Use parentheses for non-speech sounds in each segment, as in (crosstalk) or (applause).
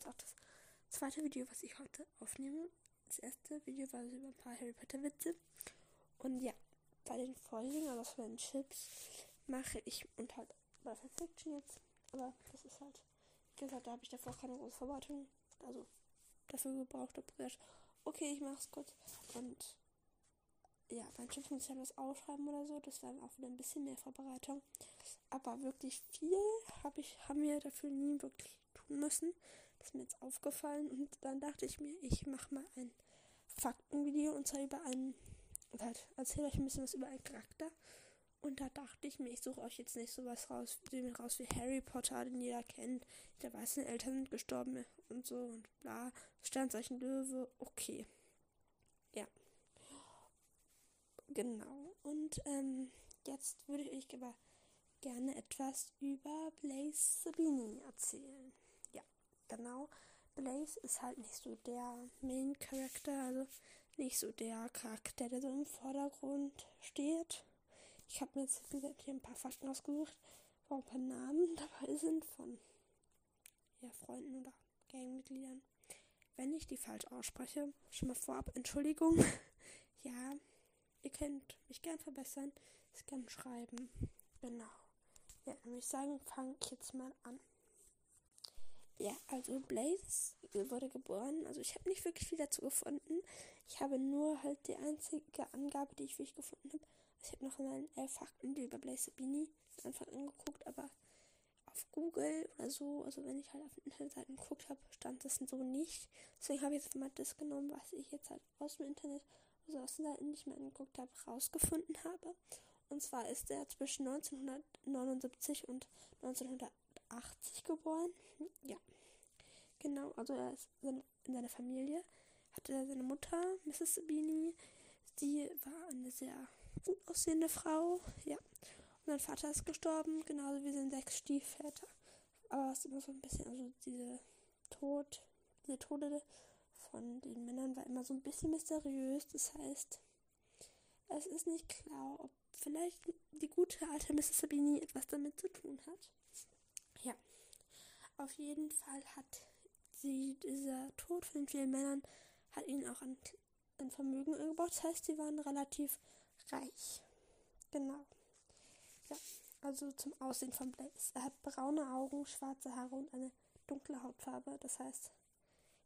jetzt auch das zweite Video, was ich heute aufnehme. Das erste Video war über ein paar Harry Potter Witze. Und ja, bei den Folgen, also bei den Chips, mache ich und halt bei Fiction jetzt. Aber das ist halt, wie gesagt, da habe ich davor keine große Vorbereitung. Also dafür gebraucht habe. Okay, ich mache es kurz. Und ja, beim Chips muss ich halt was ausschreiben oder so. Das war auch wieder ein bisschen mehr Vorbereitung. Aber wirklich viel hab ich, haben wir dafür nie wirklich tun müssen. Ist mir jetzt aufgefallen. Und dann dachte ich mir, ich mache mal ein Faktenvideo und zwar über einen, halt erzähle euch ein bisschen was über einen Charakter. Und da dachte ich mir, ich suche euch jetzt nicht sowas raus, raus wie Harry Potter, den jeder kennt. Der weiß, seine Eltern sind gestorben und so und bla. Sternzeichen Löwe, okay. Ja. Genau. Und ähm, jetzt würde ich aber gerne etwas über Blaze Sabini erzählen. Genau. Blaze ist halt nicht so der Main Character, also nicht so der Charakter, der so im Vordergrund steht. Ich habe mir jetzt wie gesagt, hier ein paar Fakten ausgesucht, wo ein paar Namen (laughs) dabei sind von ja, Freunden oder Gangmitgliedern. Wenn ich die falsch ausspreche, schon mal vorab Entschuldigung. (laughs) ja, ihr könnt mich gern verbessern, es gern schreiben. Genau. Ja, dann würde ich sagen, fange ich jetzt mal an. Ja, also Blaze wurde geboren. Also ich habe nicht wirklich viel dazu gefunden. Ich habe nur halt die einzige Angabe, die ich wirklich gefunden habe. Also ich habe noch mal elf Fakten über Blaze Sabini Anfang angeguckt, aber auf Google oder so, also wenn ich halt auf Internetseiten geguckt habe, stand das so nicht. Deswegen habe ich jetzt mal das genommen, was ich jetzt halt aus dem Internet, also aus den Seiten, die ich mir angeguckt habe, rausgefunden habe. Und zwar ist er zwischen 1979 und 1980 geboren. Ja. Genau, also er ist in seiner Familie. Hatte er seine Mutter, Mrs. Sabini. Die war eine sehr gut aussehende Frau. Ja. Und sein Vater ist gestorben, genauso wie sein sechs Stiefväter. Aber es ist immer so ein bisschen, also diese Tod, diese Tode von den Männern war immer so ein bisschen mysteriös. Das heißt, es ist nicht klar, ob vielleicht die gute alte Mrs. Sabini etwas damit zu tun hat. Ja. Auf jeden Fall hat sie, dieser Tod von vielen Männern, hat ihnen auch ein, ein Vermögen gebaut. Das heißt, sie waren relativ reich. Genau. Ja, also zum Aussehen von Blaze. Er hat braune Augen, schwarze Haare und eine dunkle Hautfarbe. Das heißt,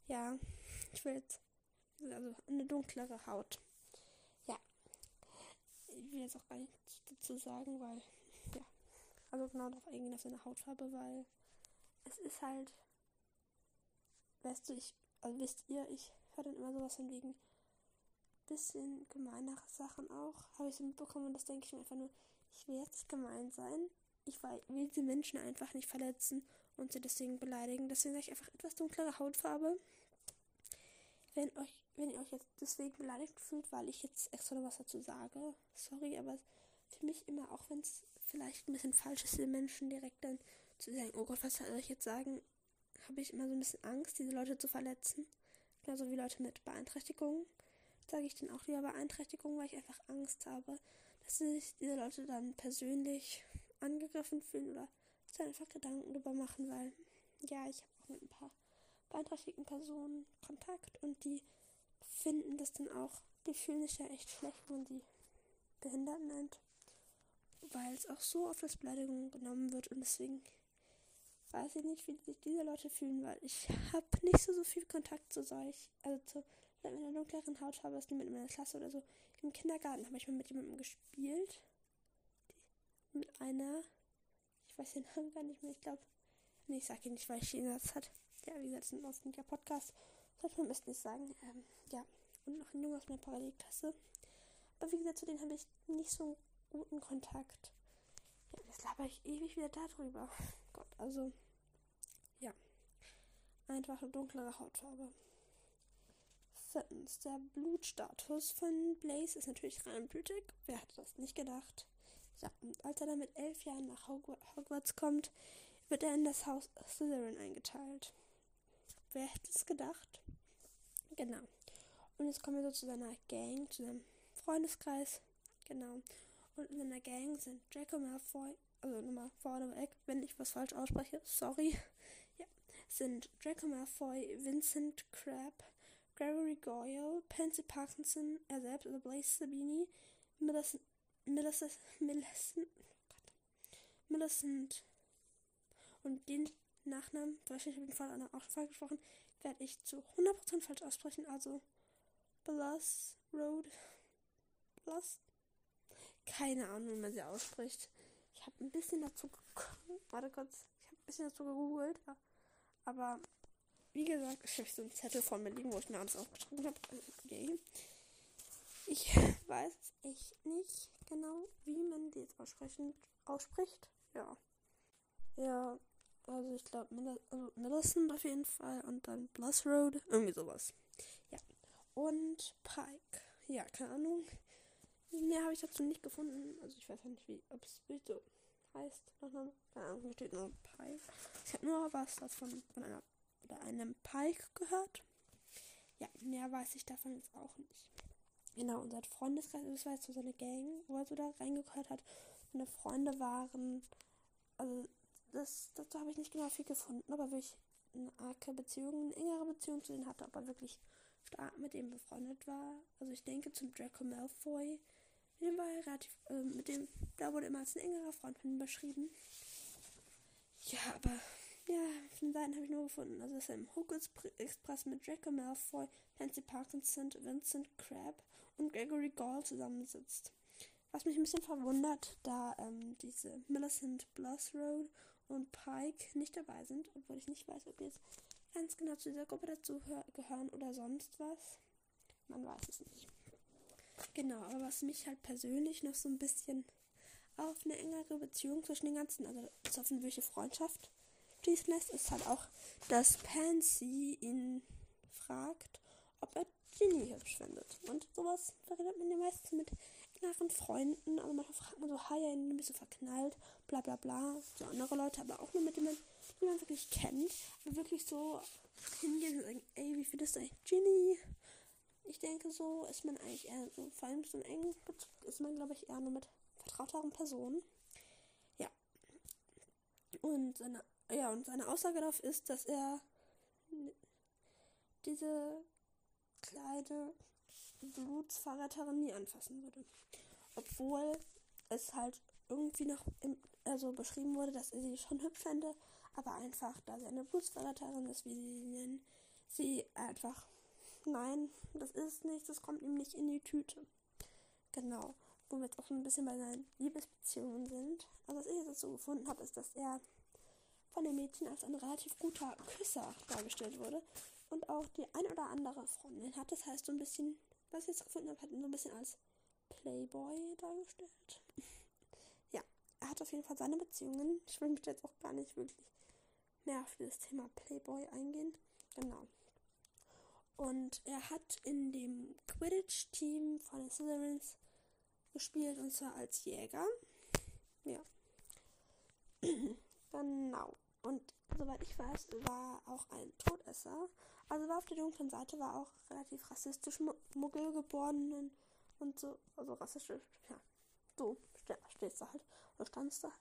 ja, ich will jetzt, also eine dunklere Haut ich will jetzt auch gar nichts dazu sagen, weil, ja, also genau darauf eingehen auf seine Hautfarbe, weil es ist halt, weißt du, ich, also wisst ihr, ich höre dann immer sowas von wegen bisschen gemeinere Sachen auch, habe ich so mitbekommen und das denke ich mir einfach nur, ich will jetzt nicht gemein sein, ich will diese Menschen einfach nicht verletzen und sie deswegen beleidigen, deswegen sage ich einfach etwas dunklere Hautfarbe. Wenn euch wenn ihr euch jetzt deswegen beleidigt fühlt, weil ich jetzt extra noch was dazu sage, sorry, aber für mich immer, auch wenn es vielleicht ein bisschen falsch ist, den Menschen direkt dann zu sagen, oh Gott, was soll ich jetzt sagen, habe ich immer so ein bisschen Angst, diese Leute zu verletzen. Genauso wie Leute mit Beeinträchtigungen. Sage ich dann auch lieber Beeinträchtigung, weil ich einfach Angst habe, dass sich diese Leute dann persönlich angegriffen fühlen oder sich einfach Gedanken darüber machen, weil ja, ich habe auch mit ein paar beeinträchtigten Personen Kontakt und die finden das dann auch, die fühlen sich ja echt schlecht, wenn man sie behindert nennt. Weil es auch so oft als Beleidigung genommen wird und deswegen weiß ich nicht, wie sich diese Leute fühlen, weil ich habe nicht so, so viel Kontakt zu solch, also zu Leuten mit einer dunkleren Hautfarbe, niemand in meiner Klasse oder so. Im Kindergarten habe ich mal mit jemandem gespielt. Die, mit einer, ich weiß den Namen gar nicht mehr, ich glaube, nee, ich sage ihn nicht, weil ich ihn jetzt hat. Ja, wie gesagt, ein ausgehender Podcast. Sollte man müsste nicht sagen. Ähm, ja. Und noch ein Junge aus meiner Parallelklasse. Aber wie gesagt, zu denen habe ich nicht so einen guten Kontakt. Ja, jetzt laber ich ewig wieder darüber. Gott, also. Einfach eine dunklere Hautfarbe. Viertens, der Blutstatus von Blaze ist natürlich reinblütig. Wer hätte das nicht gedacht? Ja, und als er dann mit elf Jahren nach Hogwarts kommt, wird er in das Haus Slytherin eingeteilt. Wer hätte es gedacht? Genau. Und jetzt kommen wir so zu seiner Gang, zu seinem Freundeskreis. Genau. Und in seiner Gang sind Draco Malfoy, also nochmal vorne weg, wenn ich was falsch ausspreche, sorry. Ja. sind Draco Malfoy, Vincent Crabbe, Gregory Goyle, Pansy Parkinson, er selbst, also Blaze Sabini, Millicent, Millicent, Millicent, und den Nachnamen, wahrscheinlich habe ich den Fall auch falsch gesprochen, werde ich zu 100% falsch aussprechen, also Bluss Road, Bluss, keine Ahnung, wie man sie ausspricht. Ich habe ein bisschen dazu, warte kurz, ich habe ein bisschen dazu gegoogelt, aber wie gesagt, ich habe so einen Zettel vor mir liegen, wo ich mir alles aufgeschrieben habe. Okay. Ich (laughs) weiß echt nicht genau, wie man die jetzt aussprechen, ausspricht. Ja. Ja, also ich glaube also Millicent auf jeden Fall und dann Bluss Road, irgendwie sowas. Ja. Und Pike. Ja, keine Ahnung. Mehr habe ich dazu nicht gefunden. Also ich weiß auch nicht, wie, ob es so heißt. Keine Ahnung, steht nur Pike. Ich habe nur was davon von einer oder einem Pike gehört. Ja, mehr weiß ich davon jetzt auch nicht. Genau, unser Freundeskreis, das war jetzt so seine Gang, wo er so da reingehört hat. Seine Freunde waren, also das, dazu habe ich nicht genau viel gefunden, aber wirklich eine arge Beziehung, eine engere Beziehung zu denen hatte, aber wirklich stark mit dem befreundet war. Also ich denke zum Draco Malfoy, mit dem war er relativ, äh, mit dem, da wurde immer als ein engerer Freund von ihm beschrieben. Ja, aber ja, von Seiten habe ich nur gefunden. Also, dass er im Hook Express mit Draco Malfoy, Pansy Parkinson, Vincent Crabbe und Gregory Gall zusammensitzt. Was mich ein bisschen verwundert, da ähm, diese Millicent Road und Pike nicht dabei sind, obwohl ich nicht weiß, ob die jetzt ganz genau zu dieser Gruppe dazu gehören oder sonst was. Man weiß es nicht. Genau, aber was mich halt persönlich noch so ein bisschen auf eine engere Beziehung zwischen den ganzen, also auf eine wirkliche Freundschaft schließen lässt, ist halt auch, dass Pansy ihn fragt, ob er Ginny hübsch findet. Und sowas verredet man ja meistens mit inneren Freunden. Also manchmal fragt man so, hi, ja, du bist so verknallt, bla bla bla. So andere Leute, aber auch nur mit denen die man wirklich kennt. Und wirklich so hingehen und sagen, ey, wie findest du eigentlich Ginny? Ich denke, so ist man eigentlich eher so, vor allem so ein engen Bezug ist man, glaube ich, eher nur mit vertrauteren Personen. Ja. Und seine ja, und seine Aussage darauf ist, dass er diese kleine Blutsverräterin nie anfassen würde. Obwohl es halt irgendwie noch im, also beschrieben wurde, dass er sie schon hübsch fände, aber einfach, da sie eine Blutsverräterin ist, wie sie sie nennen, sie einfach, nein, das ist nicht, das kommt ihm nicht in die Tüte. Genau. Wo wir jetzt auch so ein bisschen bei seinen Liebesbeziehungen sind. Also was ich jetzt so gefunden habe, ist, dass er von den Mädchen als ein relativ guter Küsser dargestellt wurde und auch die ein oder andere Freundin hat. Das heißt, so ein bisschen, was ich jetzt gefunden habe, hat ihn so ein bisschen als Playboy dargestellt. (laughs) ja, er hat auf jeden Fall seine Beziehungen. Ich will mich jetzt auch gar nicht wirklich mehr auf das Thema Playboy eingehen. Genau. Und er hat in dem Quidditch-Team von den Slytherins gespielt und zwar als Jäger. Ja. (clears throat) genau. Und soweit ich weiß, war auch ein Todesser. Also war auf der dunklen Seite, war auch relativ rassistisch Muggelgeborenen und so, also rassistisch, ja, so steht da halt, oder standst da,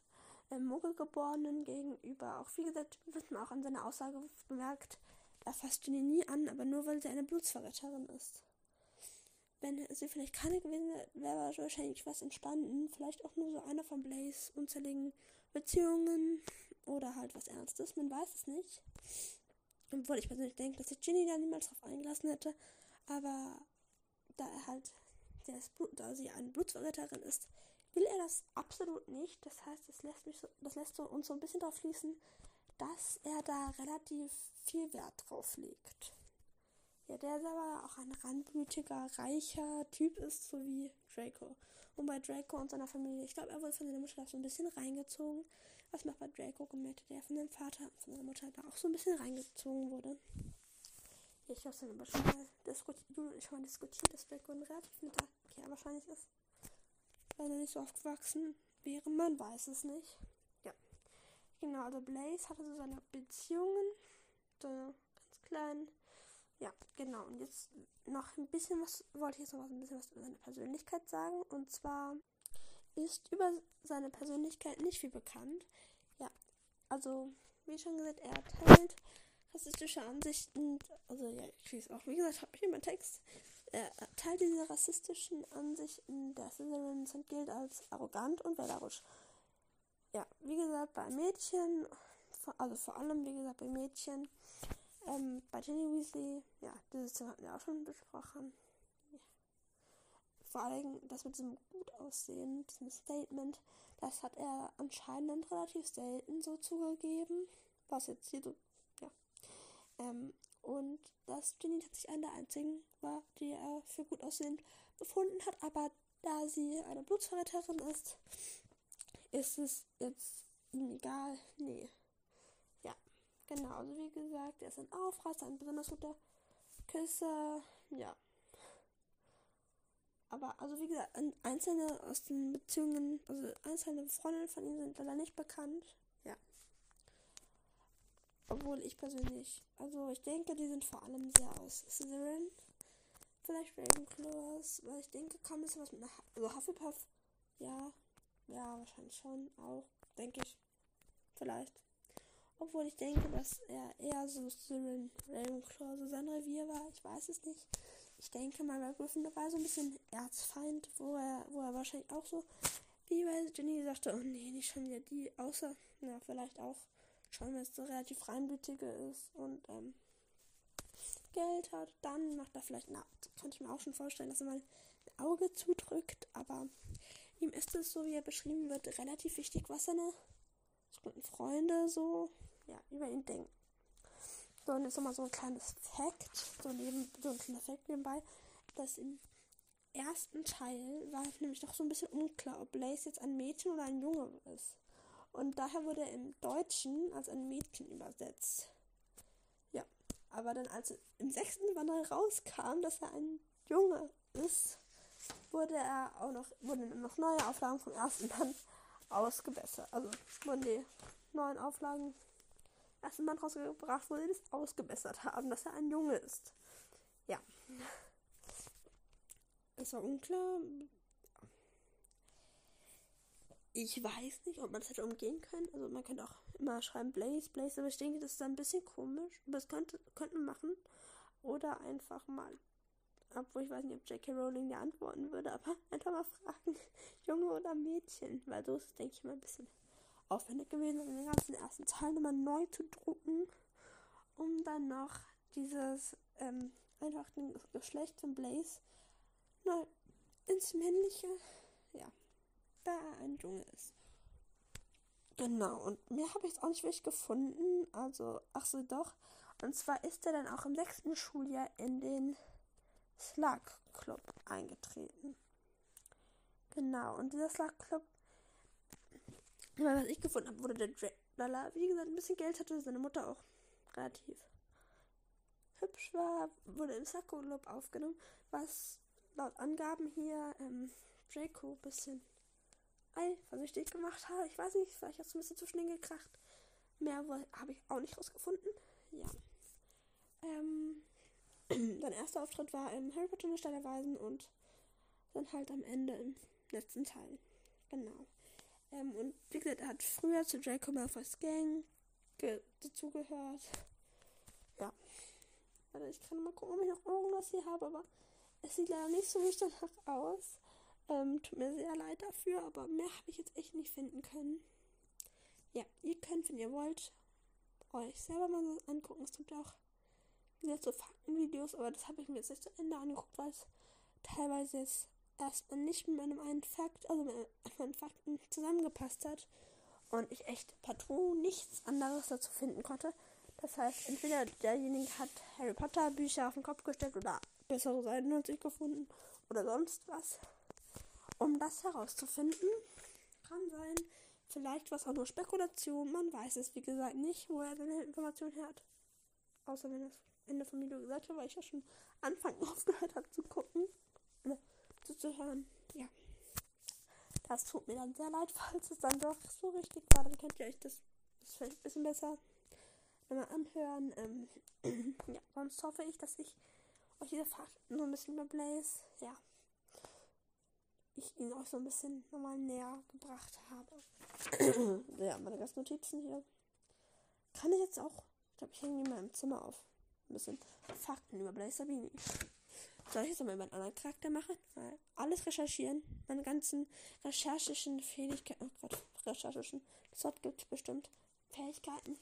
äh, Muggelgeborenen gegenüber. Auch wie gesagt, wird man auch an seiner Aussage bemerkt, er fasst ihn nie an, aber nur weil sie eine Blutsverräterin ist. Wenn sie vielleicht keine gewesen wäre, wäre wahrscheinlich was entstanden. Vielleicht auch nur so einer von Blaze unzähligen Beziehungen oder halt was Ernstes, man weiß es nicht. Obwohl ich persönlich denke, dass sich Ginny da niemals drauf eingelassen hätte. Aber da er halt, da sie eine Blutsverräterin ist, will er das absolut nicht. Das heißt, das lässt, mich so, das lässt so, uns so ein bisschen darauf schließen, dass er da relativ viel Wert drauf legt. Ja, der selber auch ein randblütiger, reicher Typ ist, so wie Draco. Und bei Draco und seiner Familie, ich glaube, er wurde von seiner Mutter so ein bisschen reingezogen. Was man bei Draco gemerkt der von seinem Vater und von seiner Mutter da auch so ein bisschen reingezogen wurde. Ich glaube, es haben aber schon mal diskutiert, schon mal diskutiert, dass Draco ein relativ netter Kerl wahrscheinlich ist. Weil er nicht so aufgewachsen wäre, man weiß es nicht. Genau, also Blaze hatte so seine Beziehungen, so ganz klein. Ja, genau. Und jetzt noch ein bisschen was, wollte ich jetzt noch ein bisschen was über seine Persönlichkeit sagen. Und zwar ist über seine Persönlichkeit nicht viel bekannt. Ja, also, wie schon gesagt, er teilt rassistische Ansichten, also ja, ich es auch, wie gesagt, habe ich immer Text, äh, Teil dieser rassistischen Ansichten der Slytherins und gilt als arrogant und wählerisch. Ja, wie gesagt, bei Mädchen, also vor allem, wie gesagt, bei Mädchen, ähm, bei Jenny Weasley, ja, dieses Thema hatten wir auch schon besprochen. Ja. Vor allem das mit diesem gut aussehen, diesem Statement, das hat er anscheinend relativ selten so zugegeben, was jetzt hier so ähm, und dass Ginny tatsächlich eine der einzigen war, die er für gut aussehend befunden hat. Aber da sie eine Blutsverräterin ist, ist es jetzt ihm egal. Nee. Ja, genau. Also wie gesagt, er ist ein Aufreißer, ein besonders guter Küsser. Ja. Aber also wie gesagt, einzelne aus den Beziehungen, also einzelne Freundinnen von ihm sind leider nicht bekannt. Obwohl ich persönlich, also ich denke, die sind vor allem sehr aus Slytherin. Vielleicht Ravenclaws, weil ich denke, ein bisschen was mit einer, also Hufflepuff, ja, ja, wahrscheinlich schon, auch, denke ich, vielleicht. Obwohl ich denke, dass er eher so Slytherin, Ravenclaw, so sein Revier war, ich weiß es nicht. Ich denke mal, bei Gryffindor war so ein bisschen Erzfeind, wo er, wo er wahrscheinlich auch so, wie bei Jenny sagte, oh nee, nicht schon wieder die, außer, na, vielleicht auch schon, wenn es so relativ reinblütige ist und ähm, Geld hat, dann macht er vielleicht, na, könnte ich mir auch schon vorstellen, dass er mal ein Auge zudrückt, aber ihm ist es, so wie er beschrieben wird, relativ wichtig, was seine Freunde so ja, über ihn denken. So, und jetzt nochmal so ein kleines Fact, so, neben, so ein kleiner Fact nebenbei, dass im ersten Teil war es nämlich doch so ein bisschen unklar, ob Blaze jetzt ein Mädchen oder ein Junge ist. Und daher wurde er im Deutschen als ein Mädchen übersetzt. Ja, aber dann als im sechsten Band rauskam, dass er ein Junge ist, wurde er auch noch, wurden noch neue Auflagen vom ersten Band ausgebessert. Also wurden die neuen Auflagen ersten Band rausgebracht, wo sie das ausgebessert haben, dass er ein Junge ist. Ja. Es war unklar, ich weiß nicht, ob man es hätte umgehen können. Also man könnte auch immer schreiben Blaze, Blaze, aber ich denke, das ist ein bisschen komisch. Aber könnte, könnte man machen. Oder einfach mal, obwohl ich weiß nicht, ob J.K. Rowling dir antworten würde, aber (laughs) einfach mal fragen, (laughs) Junge oder Mädchen. Weil so ist es, denke ich, mal ein bisschen aufwendig gewesen, den ganzen ersten Teil nochmal neu zu drucken, um dann noch dieses, ähm, einfach den Geschlecht von Blaze neu ins männliche, ja, da ein Junge ist. Genau, und mehr habe ich jetzt auch nicht wirklich gefunden. Also, ach so, doch. Und zwar ist er dann auch im sechsten Schuljahr in den Slug Club eingetreten. Genau, und dieser Slug Club, was ich gefunden habe, wurde der Drake, wie gesagt, ein bisschen Geld hatte, seine Mutter auch relativ hübsch war, wurde im Slug Club aufgenommen, was laut Angaben hier ähm, Draco ein bisschen eifersüchtig gemacht habe. Ich weiß nicht, vielleicht hast du ein bisschen zu schnell gekracht. Mehr habe ich auch nicht rausgefunden. Ja. Ähm, (clears throat) sein erster Auftritt war im Harry Potter in der Stadt der Weisen und dann halt am Ende im letzten Teil. Genau. Ähm, und wie gesagt, er hat früher zu Draco Malfoy's Gang dazugehört. Ja. Also ich kann mal gucken, ob ich noch irgendwas hier habe, aber es sieht leider nicht so richtig danach aus. Ähm, tut mir sehr leid dafür, aber mehr habe ich jetzt echt nicht finden können. Ja, ihr könnt, wenn ihr wollt, euch selber mal so angucken. Es gibt auch wieder so Faktenvideos, aber das habe ich mir jetzt nicht zu Ende angeguckt, weil es teilweise jetzt erstmal nicht mit meinem einen Fakt, also mit (laughs) meinen Fakten zusammengepasst hat und ich echt partout nichts anderes dazu finden konnte. Das heißt, entweder derjenige hat Harry Potter Bücher auf den Kopf gestellt oder bessere Seiten als ich gefunden oder sonst was um das herauszufinden. Kann sein, vielleicht was auch nur Spekulation, man weiß es wie gesagt nicht, wo er seine Informationen hat. Außer wenn es Ende vom Video gesagt hat, weil ich ja schon Anfang (laughs) aufgehört habe zu gucken, oder zuzuhören. Ja. Das tut mir dann sehr leid, falls es dann doch so richtig war. Dann könnt ihr euch das, das vielleicht ein bisschen besser mal anhören. Ähm, (clears throat) ja, sonst hoffe ich, dass ich euch diese Fakten so ein bisschen überbläse. Ja ich ihn auch so ein bisschen nochmal näher gebracht habe. (clears throat) ja, meine ganzen Notizen hier. Kann ich jetzt auch Ich glaube, ich hänge die mal im Zimmer auf. Ein bisschen Fakten über Blaze Sabini. Soll ich jetzt mal über einen anderen Charakter machen? Mal alles recherchieren. Meine ganzen recherchischen Fähigkeiten. Oh Gott, recherchischen. Das Wort gibt es bestimmt. Fähigkeiten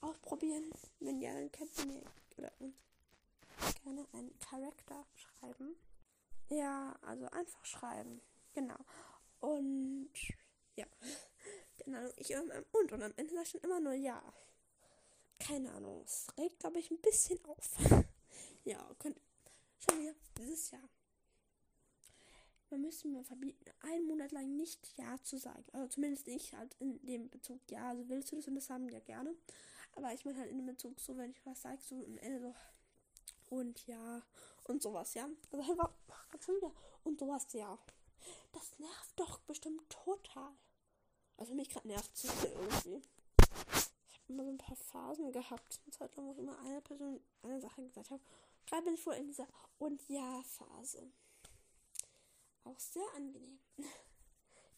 ausprobieren. Wenn ja, dann könnt ihr mir oder gerne einen Charakter schreiben. Ja, also einfach schreiben. Genau. Und ja. (laughs) Genau. Ich und und am Ende sage ich dann immer nur ja. Keine Ahnung. Es regt, glaube ich, ein bisschen auf. (laughs) ja, könnt schon wieder dieses Jahr. Man müsste mir verbieten, einen Monat lang nicht Ja zu sagen. Also zumindest nicht halt in dem Bezug Ja. Also willst du das und das haben, ja gerne. Aber ich meine halt in dem Bezug so, wenn ich was sage, so am Ende so und ja und sowas, ja. Also einfach schon wieder und sowas, ja. Das nervt doch bestimmt total. Also mich gerade nervt es irgendwie. Immer so ein paar Phasen gehabt. Eine Zeit lang, wo ich immer eine Person eine Sache gesagt habe. Gerade bin ich wohl in dieser und ja Phase. Auch sehr angenehm. (laughs)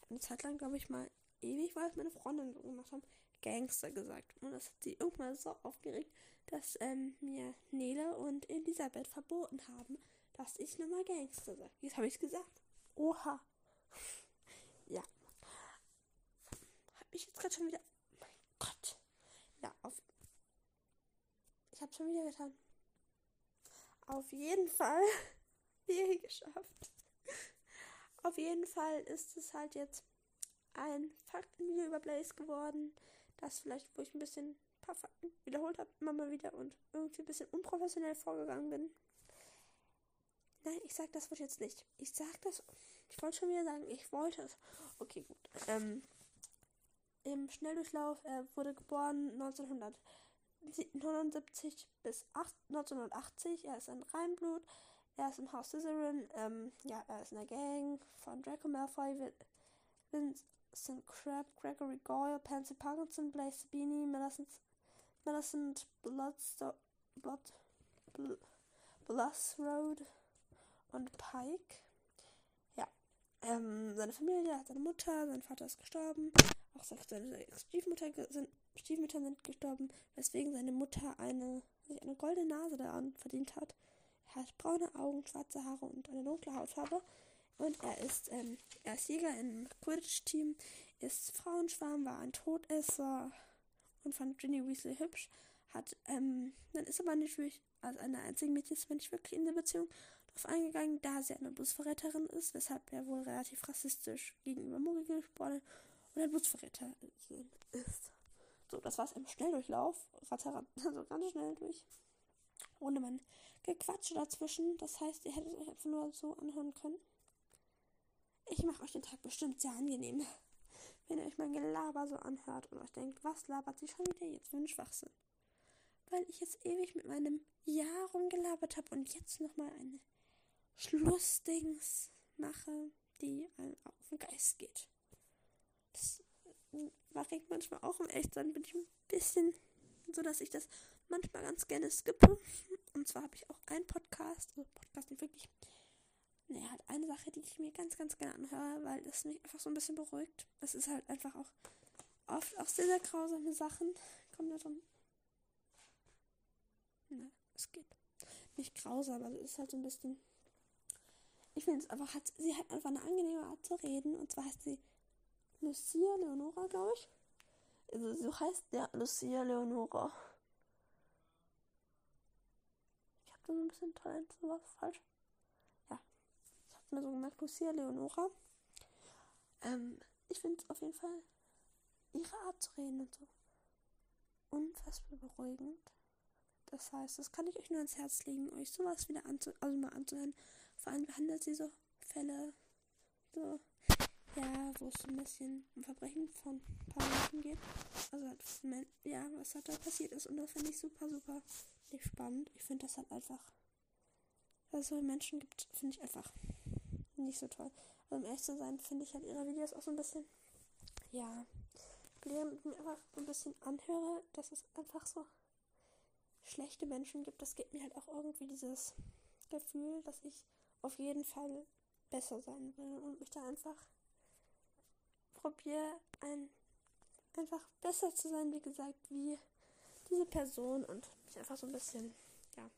Eine Zeit lang, glaube ich, mal ewig, weil es meine Freundin so gemacht haben, Gangster gesagt. Und das hat sie irgendwann so aufgeregt, dass ähm, mir Nele und Elisabeth verboten haben, dass ich nochmal Gangster sage. Jetzt habe ich es gesagt. Oha. (laughs) ja. Habe ich jetzt gerade schon wieder. Mein Gott. Ja, auf. Ich habe schon wieder getan. Auf jeden Fall. (laughs) Hier geschafft. Auf jeden Fall ist es halt jetzt ein Faktenvideo über Blaze geworden das vielleicht, wo ich ein bisschen ein paar Fakten wiederholt habe, immer mal wieder und irgendwie ein bisschen unprofessionell vorgegangen bin. Nein, ich sag das Wort jetzt nicht. Ich sag das. Ich wollte schon wieder sagen, ich wollte es. Okay, gut. Ähm, Im Schnelldurchlauf, er wurde geboren 1979 bis 1980. Er ist ein Reinblut. Er ist im Haus Slytherin. Ähm, ja, er ist in der Gang von Draco Malfoy. Vince, sind Crab, Gregory Goyle, Pansy Parkinson, Blaze Beanie, Millicent, Millicent Bloodsto Blood, Bl Road und Pike. Ja. Ähm, seine Familie seine Mutter, sein Vater ist gestorben. Auch seine Stiefmutter sind, Stiefmütter sind gestorben, weswegen seine Mutter eine, sich eine goldene Nase daran verdient hat. Er hat braune Augen, schwarze Haare und eine dunkle Hautfarbe. Und er ist, ähm, er ist Jäger im Quidditch-Team, ist Frauenschwarm, war ein Todesser und fand Ginny Weasley hübsch. Hat, ähm, dann ist aber natürlich als eine einzige Mädchen ist nicht wirklich in der Beziehung darauf eingegangen, da sie eine Busverräterin ist, weshalb er wohl relativ rassistisch gegenüber Muggel gesprochen und ein Busverräter ist. So, das war's im Schnelldurchlauf. Ratter, also ganz schnell durch. Ohne mein Gequatsche dazwischen. Das heißt, ihr hättet euch einfach nur so anhören können. Ich mache euch den Tag bestimmt sehr angenehm, wenn ihr euch mein Gelaber so anhört und euch denkt, was labert sie schon wieder jetzt für einen Schwachsinn? Weil ich jetzt ewig mit meinem Ja rumgelabert habe und jetzt nochmal eine Schlussdings mache, die einem auf den Geist geht. Das mache ich manchmal auch im Echtsein, bin ich ein bisschen so, dass ich das manchmal ganz gerne skippe. Und zwar habe ich auch einen Podcast, also Podcast, den wirklich naja, halt eine Sache, die ich mir ganz, ganz gerne anhöre, weil das mich einfach so ein bisschen beruhigt. Es ist halt einfach auch oft auch sehr, sehr grausame Sachen. Kommen da drin. Ne, es geht. Nicht grausam, es ist halt so ein bisschen. Ich finde es einfach, hat, sie hat einfach eine angenehme Art zu reden. Und zwar heißt sie Lucia Leonora, glaube ich. Also so heißt der Lucia Leonora. Ich habe da so ein bisschen Talent, sowas falsch mir so gemerkt, Lucia Leonora. Ähm, ich finde auf jeden Fall ihre Art zu reden und so unfassbar beruhigend. Das heißt, das kann ich euch nur ans Herz legen, euch sowas wieder anzu also mal anzuhören. Vor allem behandelt sie so Fälle, so, ja, wo es ein bisschen um Verbrechen von ein paar Menschen geht. Also halt, ja, was halt da passiert ist. Und das finde ich super, super spannend. Ich finde das halt einfach, dass es so Menschen gibt, finde ich einfach nicht so toll. Also um ehrlich zu sein, finde ich halt ihre Videos auch so ein bisschen, ja, wenn ich mir einfach so ein bisschen anhöre, dass es einfach so schlechte Menschen gibt, das gibt mir halt auch irgendwie dieses Gefühl, dass ich auf jeden Fall besser sein will und mich da einfach probiere, ein, einfach besser zu sein, wie gesagt, wie diese Person und mich einfach so ein bisschen, ja.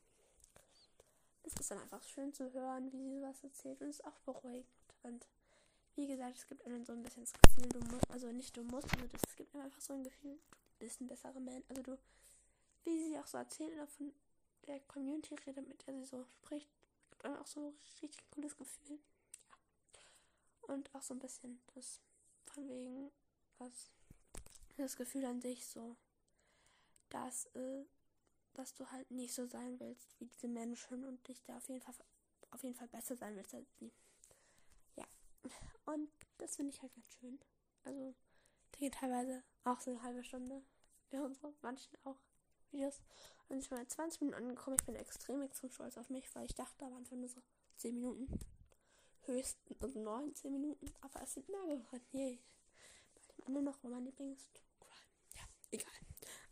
Es ist dann einfach schön zu hören, wie sie sowas erzählt und es ist auch beruhigend. Und wie gesagt, es gibt einem so ein bisschen das Gefühl, du musst, also nicht du musst, also das, es gibt einem einfach so ein Gefühl, du bist ein besserer Mensch. Also du, wie sie auch so erzählt oder von der Community redet, mit der sie so spricht, gibt einem auch so ein richtig cooles Gefühl. Ja. Und auch so ein bisschen das von wegen, was das Gefühl an sich so, dass, äh, dass du halt nicht so sein willst wie diese Menschen und dich da auf jeden Fall auf jeden Fall besser sein willst als sie. Ja. Und das finde ich halt ganz schön. Also, die geht teilweise auch so eine halbe Stunde. Wie unsere manchen auch Videos. Und ich bei 20 Minuten angekommen. Ich bin extrem, extrem stolz auf mich, weil ich dachte, da waren einfach nur so 10 Minuten. Höchstens also 19 Minuten. Aber es sind mehr geworden. Yay. Bei dem anderen noch war mein Lieblings Ja, egal.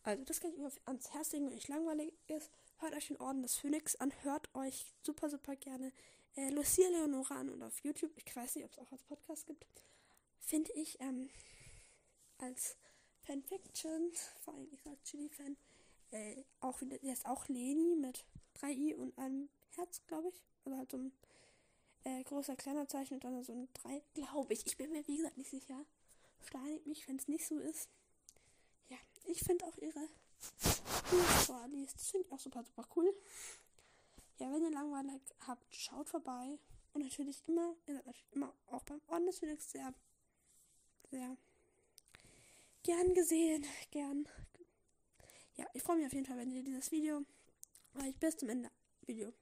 Also, das kann ich mir ans Herz legen, wenn euch langweilig ist. Hört euch den Orden des Phönix an. Hört euch super, super gerne äh, Lucia Leonora an und auf YouTube. Ich weiß nicht, ob es auch als Podcast gibt. Finde ich ähm, als Fanfiction, vor allem ich als Chili-Fan, äh, auch wieder, der ist auch Leni mit 3i und einem Herz, glaube ich. Also halt so ein äh, großer kleiner Zeichen und dann so ein 3, glaube ich. Ich bin mir wie gesagt nicht sicher. Steinigt mich, wenn es nicht so ist. Ja, ich finde auch ihre vorliest. Finde ich auch super, super cool. Ja, wenn ihr langweilig habt, schaut vorbei. Und natürlich immer, ihr seid natürlich immer auch beim Orden des Phoenix sehr, sehr gern gesehen. Gern. Ja, ich freue mich auf jeden Fall, wenn ihr dieses Video, weil ich bis zum Ende, Video,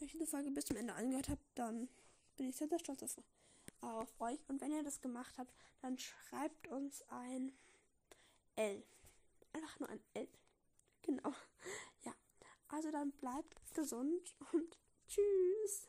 wenn ich diese Folge bis zum Ende angehört habt, dann bin ich sehr, sehr stolz auf, auf euch. Und wenn ihr das gemacht habt, dann schreibt uns ein L. Einfach nur ein L. Genau. (laughs) Ja. Also dann bleibt gesund und tschüss.